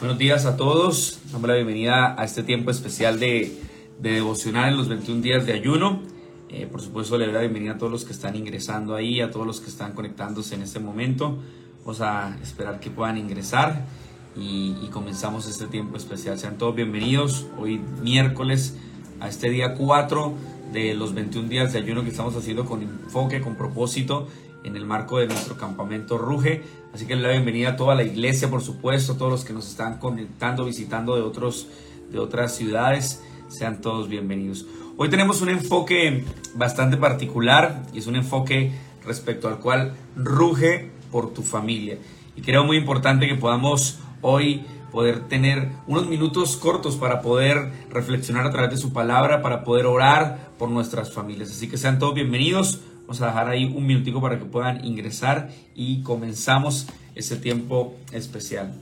Buenos días a todos. Damos la bienvenida a este tiempo especial de, de devocional en los 21 días de ayuno. Eh, por supuesto, le doy la bienvenida a todos los que están ingresando ahí, a todos los que están conectándose en este momento. Vamos a esperar que puedan ingresar y, y comenzamos este tiempo especial. Sean todos bienvenidos hoy miércoles a este día 4 de los 21 días de ayuno que estamos haciendo con enfoque, con propósito en el marco de nuestro campamento Ruge. Así que la bienvenida a toda la iglesia, por supuesto, a todos los que nos están conectando, visitando de, otros, de otras ciudades. Sean todos bienvenidos. Hoy tenemos un enfoque bastante particular y es un enfoque respecto al cual ruge por tu familia. Y creo muy importante que podamos hoy poder tener unos minutos cortos para poder reflexionar a través de su palabra, para poder orar por nuestras familias. Así que sean todos bienvenidos. Vamos a dejar ahí un minutico para que puedan ingresar y comenzamos ese tiempo especial.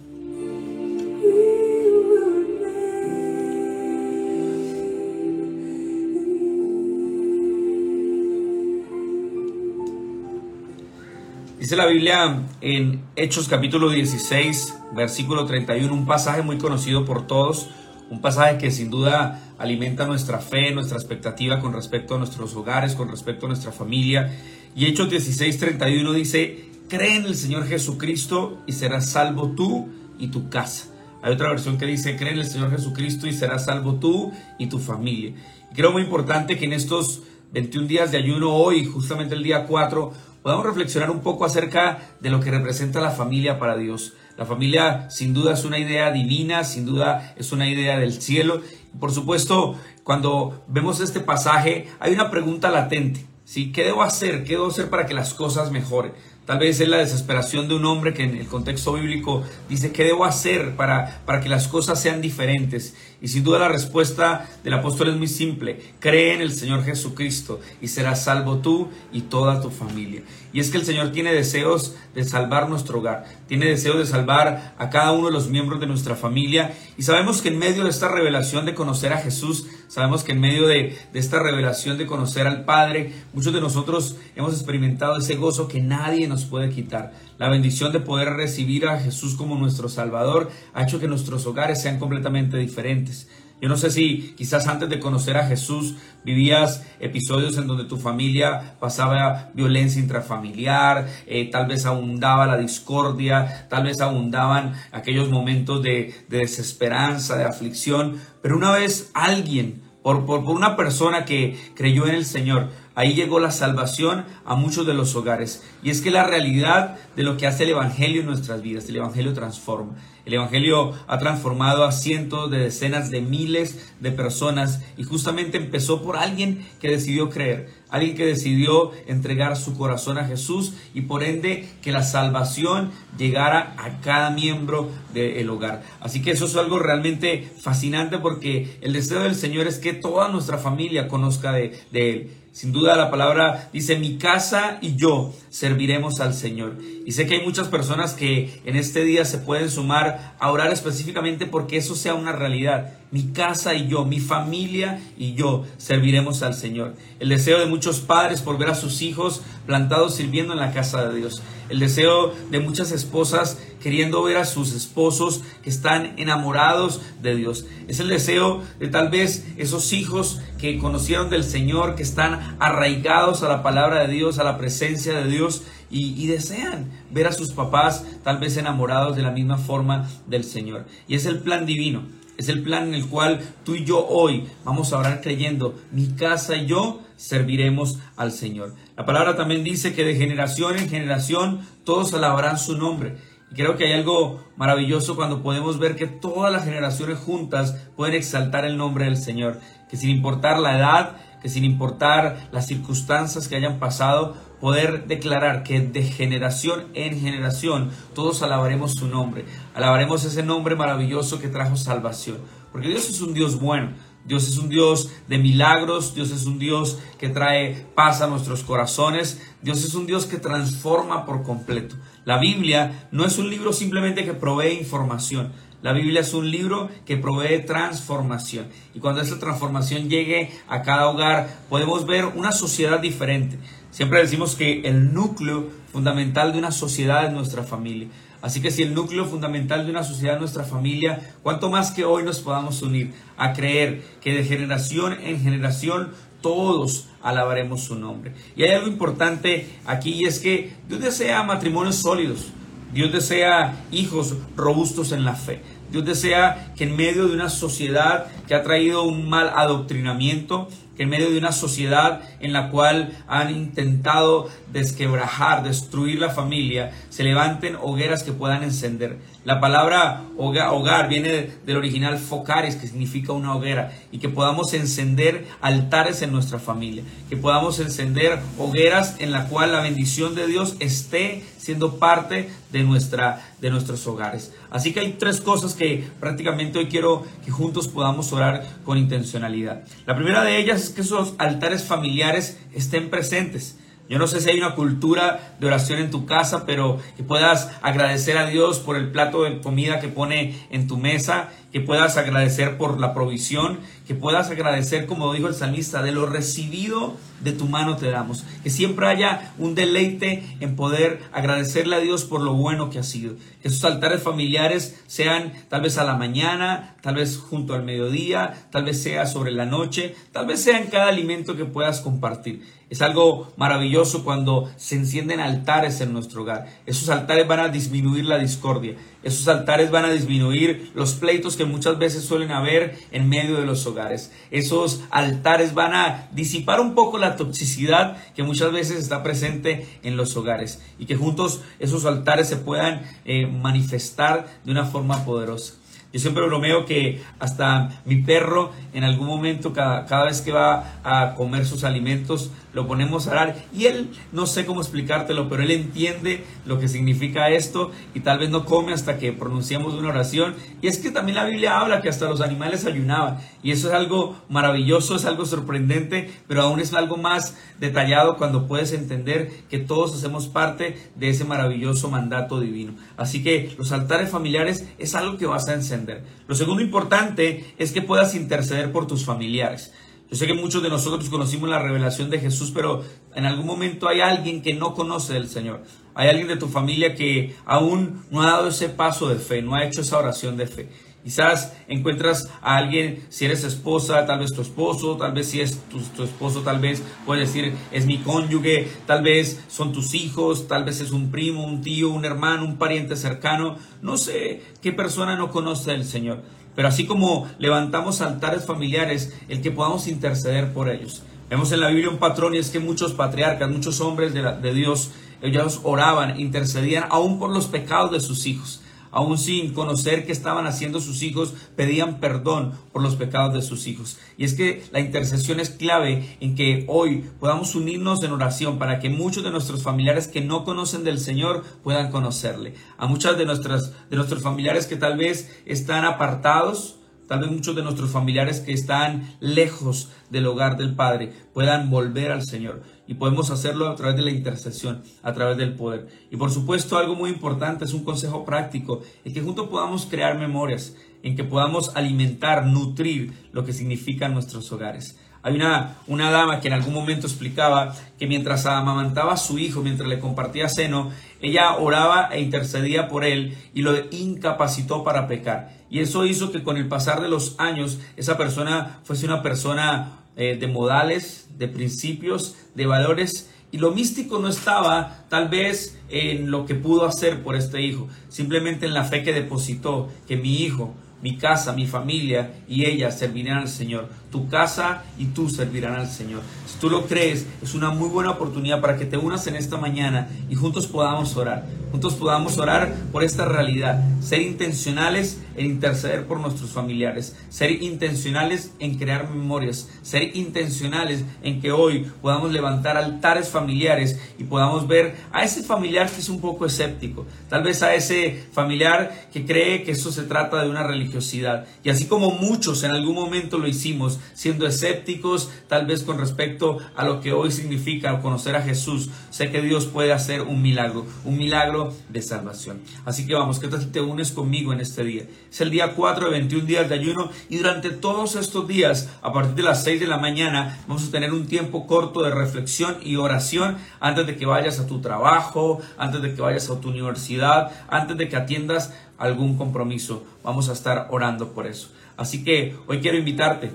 Dice la Biblia en Hechos capítulo 16, versículo 31, un pasaje muy conocido por todos, un pasaje que sin duda alimenta nuestra fe, nuestra expectativa con respecto a nuestros hogares, con respecto a nuestra familia. Y Hechos 16, 31 dice, cree en el Señor Jesucristo y serás salvo tú y tu casa. Hay otra versión que dice, cree en el Señor Jesucristo y serás salvo tú y tu familia. Creo muy importante que en estos 21 días de ayuno hoy, justamente el día 4, podamos reflexionar un poco acerca de lo que representa la familia para Dios. La familia sin duda es una idea divina, sin duda es una idea del cielo. Por supuesto, cuando vemos este pasaje, hay una pregunta latente. ¿sí? ¿Qué debo hacer? ¿Qué debo hacer para que las cosas mejoren? Tal vez es la desesperación de un hombre que en el contexto bíblico dice, ¿qué debo hacer para, para que las cosas sean diferentes? Y sin duda la respuesta del apóstol es muy simple. Cree en el Señor Jesucristo y serás salvo tú y toda tu familia. Y es que el Señor tiene deseos de salvar nuestro hogar, tiene deseos de salvar a cada uno de los miembros de nuestra familia. Y sabemos que en medio de esta revelación de conocer a Jesús, sabemos que en medio de, de esta revelación de conocer al Padre, muchos de nosotros hemos experimentado ese gozo que nadie nos puede quitar. La bendición de poder recibir a Jesús como nuestro Salvador ha hecho que nuestros hogares sean completamente diferentes. Yo no sé si quizás antes de conocer a Jesús vivías episodios en donde tu familia pasaba violencia intrafamiliar, eh, tal vez abundaba la discordia, tal vez abundaban aquellos momentos de, de desesperanza, de aflicción, pero una vez alguien, por, por, por una persona que creyó en el Señor, Ahí llegó la salvación a muchos de los hogares. Y es que la realidad de lo que hace el Evangelio en nuestras vidas, el Evangelio transforma. El Evangelio ha transformado a cientos de decenas de miles de personas y justamente empezó por alguien que decidió creer, alguien que decidió entregar su corazón a Jesús y por ende que la salvación llegara a cada miembro del hogar. Así que eso es algo realmente fascinante porque el deseo del Señor es que toda nuestra familia conozca de, de Él. Sin duda la palabra dice, mi casa y yo serviremos al Señor. Y sé que hay muchas personas que en este día se pueden sumar a orar específicamente porque eso sea una realidad. Mi casa y yo, mi familia y yo serviremos al Señor. El deseo de muchos padres por ver a sus hijos plantados sirviendo en la casa de Dios. El deseo de muchas esposas queriendo ver a sus esposos que están enamorados de Dios. Es el deseo de tal vez esos hijos que conocieron del Señor, que están arraigados a la palabra de Dios, a la presencia de Dios y, desean ver a sus papás tal vez enamorados de la misma forma del Señor. Y es el plan divino. Es el plan en el cual tú y yo hoy vamos a orar creyendo, mi casa y yo serviremos al Señor. La palabra también dice que de generación en generación todos alabarán su nombre. Y creo que hay algo maravilloso cuando podemos ver que todas las generaciones juntas pueden exaltar el nombre del Señor. Que sin importar la edad, que sin importar las circunstancias que hayan pasado, poder declarar que de generación en generación todos alabaremos su nombre. Alabaremos ese nombre maravilloso que trajo salvación. Porque Dios es un Dios bueno. Dios es un Dios de milagros, Dios es un Dios que trae paz a nuestros corazones, Dios es un Dios que transforma por completo. La Biblia no es un libro simplemente que provee información. La Biblia es un libro que provee transformación. Y cuando esa transformación llegue a cada hogar, podemos ver una sociedad diferente. Siempre decimos que el núcleo fundamental de una sociedad es nuestra familia. Así que si el núcleo fundamental de una sociedad es nuestra familia, cuánto más que hoy nos podamos unir a creer que de generación en generación todos alabaremos su nombre. Y hay algo importante aquí y es que Dios desea matrimonios sólidos, Dios desea hijos robustos en la fe. Dios desea que en medio de una sociedad que ha traído un mal adoctrinamiento, que en medio de una sociedad en la cual han intentado desquebrajar, destruir la familia, se levanten hogueras que puedan encender. La palabra hogar, viene del original focares, que significa una hoguera, y que podamos encender altares en nuestra familia, que podamos encender hogueras en la cual la bendición de Dios esté siendo parte de, nuestra, de nuestros hogares. Así que hay tres cosas que prácticamente hoy quiero que juntos podamos orar con intencionalidad. La primera de ellas es que esos altares familiares estén presentes. Yo no sé si hay una cultura de oración en tu casa, pero que puedas agradecer a Dios por el plato de comida que pone en tu mesa, que puedas agradecer por la provisión, que puedas agradecer, como dijo el salmista, de lo recibido de tu mano te damos. Que siempre haya un deleite en poder agradecerle a Dios por lo bueno que ha sido. Que esos altares familiares sean tal vez a la mañana, tal vez junto al mediodía, tal vez sea sobre la noche, tal vez sea en cada alimento que puedas compartir. Es algo maravilloso cuando se encienden altares en nuestro hogar. Esos altares van a disminuir la discordia. Esos altares van a disminuir los pleitos que muchas veces suelen haber en medio de los hogares. Esos altares van a disipar un poco la toxicidad que muchas veces está presente en los hogares. Y que juntos esos altares se puedan eh, manifestar de una forma poderosa. Yo siempre bromeo que hasta mi perro en algún momento, cada, cada, vez que va a comer sus alimentos, lo ponemos a orar. Y él, no sé cómo explicártelo, pero él entiende lo que significa esto y tal vez no come hasta que pronunciamos una oración. Y es que también la Biblia habla que hasta los animales ayunaban. Y eso es algo maravilloso, es algo sorprendente, pero aún es algo más detallado cuando puedes entender que todos hacemos parte de ese maravilloso mandato divino. Así que los altares familiares es algo que vas a encender lo segundo importante es que puedas interceder por tus familiares. Yo sé que muchos de nosotros conocimos la revelación de Jesús, pero en algún momento hay alguien que no conoce del Señor. Hay alguien de tu familia que aún no ha dado ese paso de fe, no ha hecho esa oración de fe. Quizás encuentras a alguien, si eres esposa, tal vez tu esposo, tal vez si es tu, esposo, tal vez puedes decir es mi cónyuge, tal vez son tus hijos, tal vez es un primo, un tío, un hermano, un pariente cercano. No sé qué persona no conoce al Señor. Pero así como levantamos altares familiares, el que podamos interceder por ellos. Vemos en la Biblia un patrón y es que muchos patriarcas, muchos hombres de, de Dios, ellos oraban, intercedían aún por los pecados de sus hijos aún sin conocer qué estaban haciendo sus hijos, pedían perdón por los pecados de sus hijos. Y es que la intercesión es clave en que hoy podamos unirnos en oración para que muchos de nuestros familiares que no conocen del Señor puedan conocerle. A muchas de, nuestras, de nuestros familiares que tal vez están apartados, Tal vez muchos de nuestros familiares que están lejos del hogar del Padre puedan volver al Señor. Y podemos hacerlo a través de la intercesión, a través del poder. Y por supuesto algo muy importante es un consejo práctico, es que juntos podamos crear memorias, en que podamos alimentar, nutrir lo que significan nuestros hogares. Hay una, una dama que en algún momento explicaba que mientras amamantaba a su hijo, mientras le compartía seno, ella oraba e intercedía por él y lo incapacitó para pecar. Y eso hizo que con el pasar de los años esa persona fuese una persona eh, de modales, de principios, de valores. Y lo místico no estaba tal vez en lo que pudo hacer por este hijo, simplemente en la fe que depositó, que mi hijo mi casa, mi familia y ella servirán al Señor. Tu casa y tú servirán al Señor. Si tú lo crees, es una muy buena oportunidad para que te unas en esta mañana y juntos podamos orar. Juntos podamos orar por esta realidad. Ser intencionales en interceder por nuestros familiares. Ser intencionales en crear memorias. Ser intencionales en que hoy podamos levantar altares familiares y podamos ver a ese familiar que es un poco escéptico. Tal vez a ese familiar que cree que eso se trata de una religiosidad. Y así como muchos en algún momento lo hicimos, siendo escépticos, tal vez con respecto a lo que hoy significa conocer a Jesús, sé que Dios puede hacer un milagro. Un milagro de salvación. Así que vamos, que te unes conmigo en este día. Es el día 4 de 21 días de ayuno y durante todos estos días, a partir de las 6 de la mañana, vamos a tener un tiempo corto de reflexión y oración antes de que vayas a tu trabajo, antes de que vayas a tu universidad, antes de que atiendas algún compromiso. Vamos a estar orando por eso. Así que hoy quiero invitarte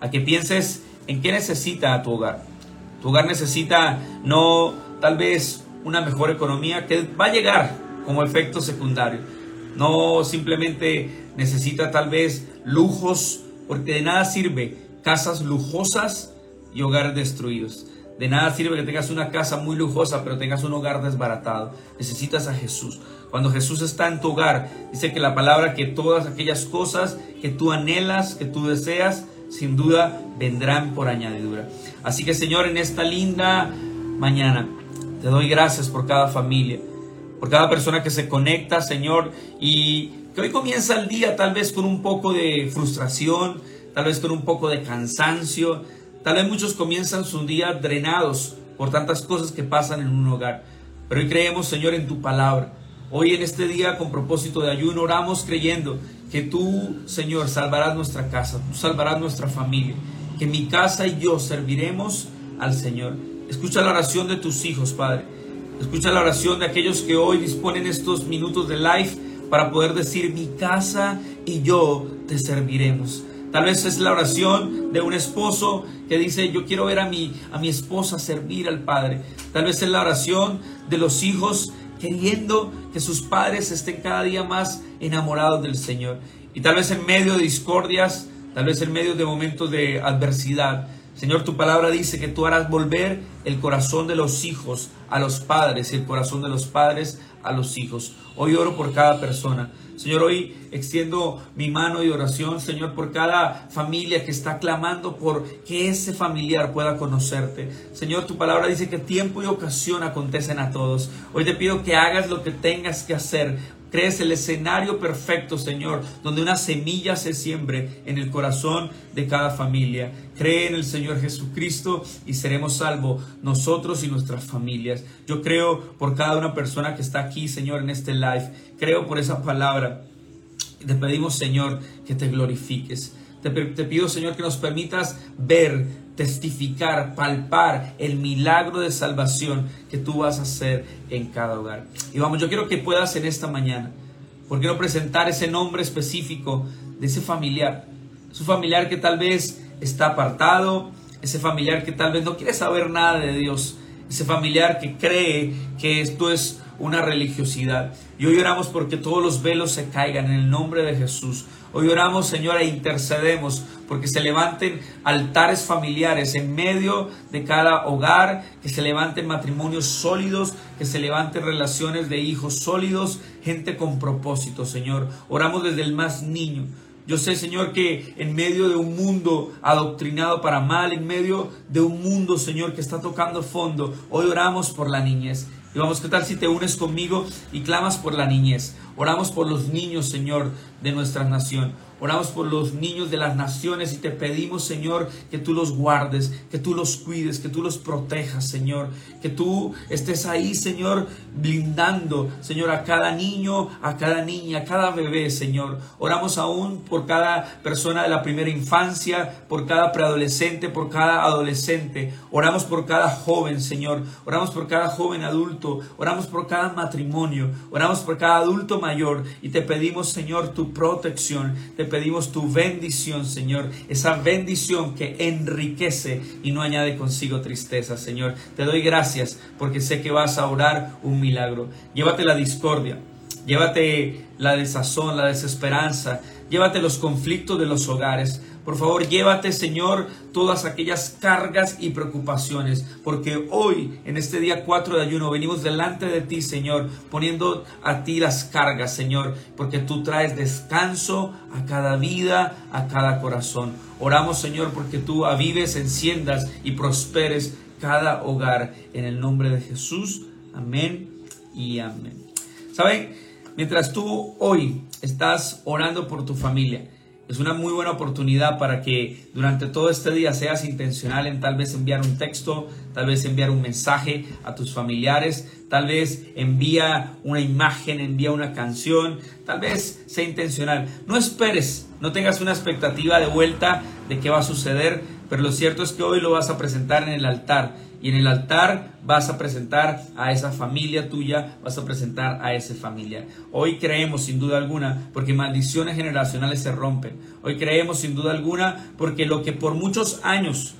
a que pienses en qué necesita tu hogar. Tu hogar necesita no tal vez una mejor economía que va a llegar como efecto secundario. No simplemente necesita tal vez lujos, porque de nada sirve casas lujosas y hogares destruidos. De nada sirve que tengas una casa muy lujosa, pero tengas un hogar desbaratado. Necesitas a Jesús. Cuando Jesús está en tu hogar, dice que la palabra que todas aquellas cosas que tú anhelas, que tú deseas, sin duda vendrán por añadidura. Así que Señor, en esta linda mañana, te doy gracias por cada familia, por cada persona que se conecta, Señor, y que hoy comienza el día tal vez con un poco de frustración, tal vez con un poco de cansancio, tal vez muchos comienzan su día drenados por tantas cosas que pasan en un hogar. Pero hoy creemos, Señor, en tu palabra. Hoy en este día, con propósito de ayuno, oramos creyendo que tú, Señor, salvarás nuestra casa, tú salvarás nuestra familia, que mi casa y yo serviremos al Señor. Escucha la oración de tus hijos, Padre. Escucha la oración de aquellos que hoy disponen estos minutos de live para poder decir, mi casa y yo te serviremos. Tal vez es la oración de un esposo que dice, yo quiero ver a mi, a mi esposa servir al Padre. Tal vez es la oración de los hijos queriendo que sus padres estén cada día más enamorados del Señor. Y tal vez en medio de discordias, tal vez en medio de momentos de adversidad, Señor, tu palabra dice que tú harás volver el corazón de los hijos a los padres y el corazón de los padres a los hijos. Hoy oro por cada persona. Señor, hoy extiendo mi mano y oración, Señor, por cada familia que está clamando por que ese familiar pueda conocerte. Señor, tu palabra dice que tiempo y ocasión acontecen a todos. Hoy te pido que hagas lo que tengas que hacer Crees el escenario perfecto, Señor, donde una semilla se siembre en el corazón de cada familia. Cree en el Señor Jesucristo y seremos salvos nosotros y nuestras familias. Yo creo por cada una persona que está aquí, Señor, en este live. Creo por esa palabra. Te pedimos, Señor, que te glorifiques. Te, te pido, Señor, que nos permitas ver testificar, palpar el milagro de salvación que tú vas a hacer en cada hogar. Y vamos, yo quiero que puedas en esta mañana, porque quiero presentar ese nombre específico de ese familiar, su familiar que tal vez está apartado, ese familiar que tal vez no quiere saber nada de Dios, ese familiar que cree que esto es una religiosidad. Y hoy oramos porque todos los velos se caigan en el nombre de Jesús. Hoy oramos, Señor, e intercedemos porque se levanten altares familiares en medio de cada hogar, que se levanten matrimonios sólidos, que se levanten relaciones de hijos sólidos, gente con propósito, Señor. Oramos desde el más niño. Yo sé, Señor, que en medio de un mundo adoctrinado para mal, en medio de un mundo, Señor, que está tocando fondo, hoy oramos por la niñez. Y vamos, ¿qué tal si te unes conmigo y clamas por la niñez? Oramos por los niños, Señor, de nuestra nación. Oramos por los niños de las naciones y te pedimos, Señor, que tú los guardes, que tú los cuides, que tú los protejas, Señor. Que tú estés ahí, Señor, blindando, Señor, a cada niño, a cada niña, a cada bebé, Señor. Oramos aún por cada persona de la primera infancia, por cada preadolescente, por cada adolescente. Oramos por cada joven, Señor. Oramos por cada joven adulto. Oramos por cada matrimonio. Oramos por cada adulto mayor. Y te pedimos, Señor, tu protección. Te pedimos tu bendición, Señor. Esa bendición que enriquece y no añade consigo tristeza, Señor. Te doy gracias porque sé que vas a orar un milagro. Llévate la discordia. Llévate la desazón, la desesperanza. Llévate los conflictos de los hogares. Por favor, llévate, Señor, todas aquellas cargas y preocupaciones, porque hoy, en este día 4 de ayuno, venimos delante de ti, Señor, poniendo a ti las cargas, Señor, porque tú traes descanso a cada vida, a cada corazón. Oramos, Señor, porque tú avives, enciendas y prosperes cada hogar en el nombre de Jesús. Amén y amén. ¿Saben? Mientras tú hoy estás orando por tu familia, es una muy buena oportunidad para que durante todo este día seas intencional en tal vez enviar un texto, tal vez enviar un mensaje a tus familiares, tal vez envía una imagen, envía una canción, tal vez sea intencional. No esperes, no tengas una expectativa de vuelta de qué va a suceder, pero lo cierto es que hoy lo vas a presentar en el altar y en el altar vas a presentar a esa familia tuya, vas a presentar a esa familia. Hoy creemos sin duda alguna porque maldiciones generacionales se rompen. Hoy creemos sin duda alguna porque lo que por muchos años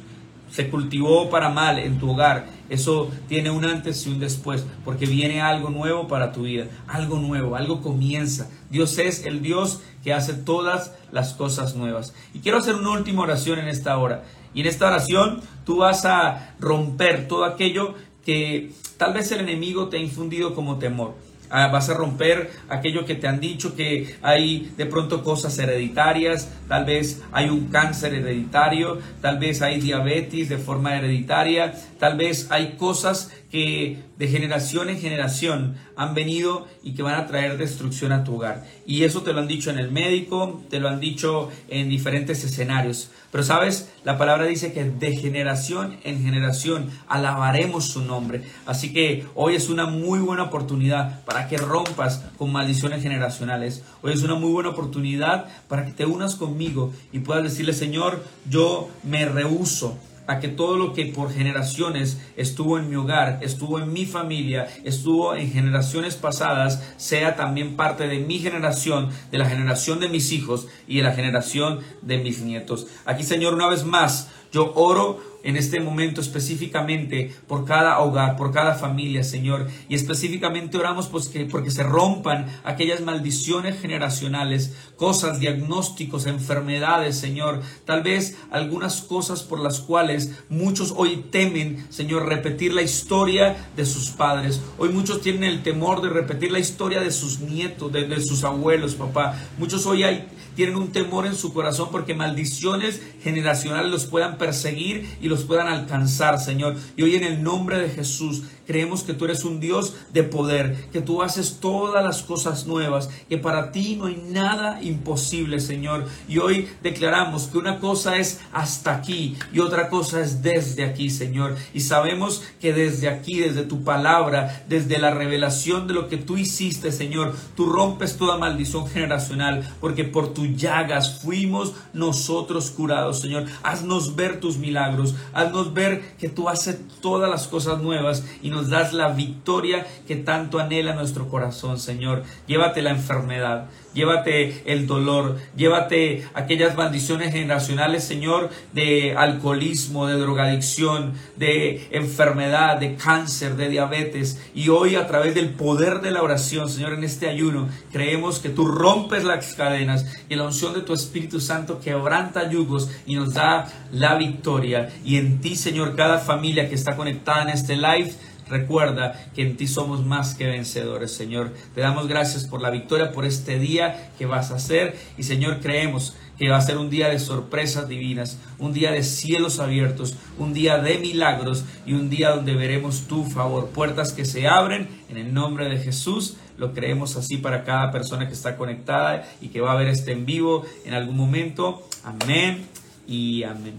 se cultivó para mal en tu hogar, eso tiene un antes y un después, porque viene algo nuevo para tu vida, algo nuevo, algo comienza. Dios es el Dios que hace todas las cosas nuevas. Y quiero hacer una última oración en esta hora. Y en esta oración tú vas a romper todo aquello que tal vez el enemigo te ha infundido como temor. Ah, vas a romper aquello que te han dicho que hay de pronto cosas hereditarias, tal vez hay un cáncer hereditario, tal vez hay diabetes de forma hereditaria, tal vez hay cosas que de generación en generación han venido y que van a traer destrucción a tu hogar. Y eso te lo han dicho en el médico, te lo han dicho en diferentes escenarios. Pero sabes, la palabra dice que de generación en generación alabaremos su nombre. Así que hoy es una muy buena oportunidad para que rompas con maldiciones generacionales. Hoy es una muy buena oportunidad para que te unas conmigo y puedas decirle, Señor, yo me rehuso a que todo lo que por generaciones estuvo en mi hogar, estuvo en mi familia, estuvo en generaciones pasadas, sea también parte de mi generación, de la generación de mis hijos y de la generación de mis nietos. Aquí, Señor, una vez más, yo oro en este momento específicamente por cada hogar, por cada familia, Señor. Y específicamente oramos pues que, porque se rompan aquellas maldiciones generacionales, cosas, diagnósticos, enfermedades, Señor. Tal vez algunas cosas por las cuales muchos hoy temen, Señor, repetir la historia de sus padres. Hoy muchos tienen el temor de repetir la historia de sus nietos, de, de sus abuelos, papá. Muchos hoy hay tienen un temor en su corazón porque maldiciones generacionales los puedan perseguir y los puedan alcanzar, Señor. Y hoy en el nombre de Jesús creemos que tú eres un Dios de poder, que tú haces todas las cosas nuevas, que para ti no hay nada imposible, Señor. Y hoy declaramos que una cosa es hasta aquí y otra cosa es desde aquí, Señor. Y sabemos que desde aquí, desde tu palabra, desde la revelación de lo que tú hiciste, Señor, tú rompes toda maldición generacional, porque por tu llagas fuimos nosotros curados, Señor. Haznos ver tus milagros, haznos ver que tú haces todas las cosas nuevas y nos das la victoria que tanto anhela nuestro corazón, Señor. Llévate la enfermedad, llévate el dolor, llévate aquellas maldiciones generacionales, Señor, de alcoholismo, de drogadicción, de enfermedad, de cáncer, de diabetes. Y hoy a través del poder de la oración, Señor, en este ayuno, creemos que tú rompes las cadenas y la unción de tu Espíritu Santo quebranta yugos y nos da la victoria. Y en ti, Señor, cada familia que está conectada en este live, Recuerda que en ti somos más que vencedores, Señor. Te damos gracias por la victoria, por este día que vas a hacer. Y Señor, creemos que va a ser un día de sorpresas divinas, un día de cielos abiertos, un día de milagros y un día donde veremos tu favor. Puertas que se abren en el nombre de Jesús. Lo creemos así para cada persona que está conectada y que va a ver este en vivo en algún momento. Amén y amén.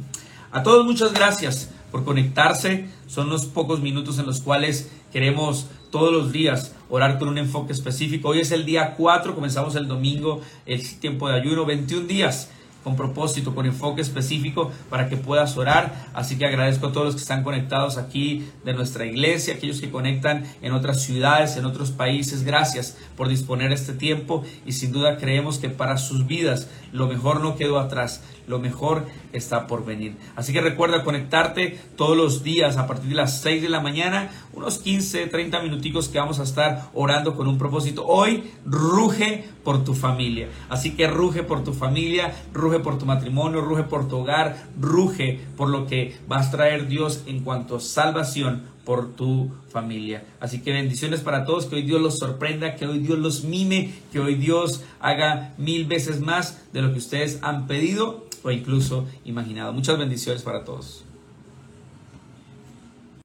A todos muchas gracias por conectarse. Son unos pocos minutos en los cuales queremos todos los días orar con un enfoque específico. Hoy es el día 4, comenzamos el domingo, el tiempo de ayuno, 21 días con propósito, con enfoque específico para que puedas orar. Así que agradezco a todos los que están conectados aquí de nuestra iglesia, aquellos que conectan en otras ciudades, en otros países. Gracias por disponer este tiempo y sin duda creemos que para sus vidas lo mejor no quedó atrás lo mejor está por venir. Así que recuerda conectarte todos los días a partir de las 6 de la mañana, unos 15, 30 minuticos que vamos a estar orando con un propósito. Hoy ruge por tu familia. Así que ruge por tu familia, ruge por tu matrimonio, ruge por tu hogar, ruge por lo que vas a traer Dios en cuanto a salvación por tu familia. Así que bendiciones para todos, que hoy Dios los sorprenda, que hoy Dios los mime, que hoy Dios haga mil veces más de lo que ustedes han pedido o incluso imaginado. Muchas bendiciones para todos.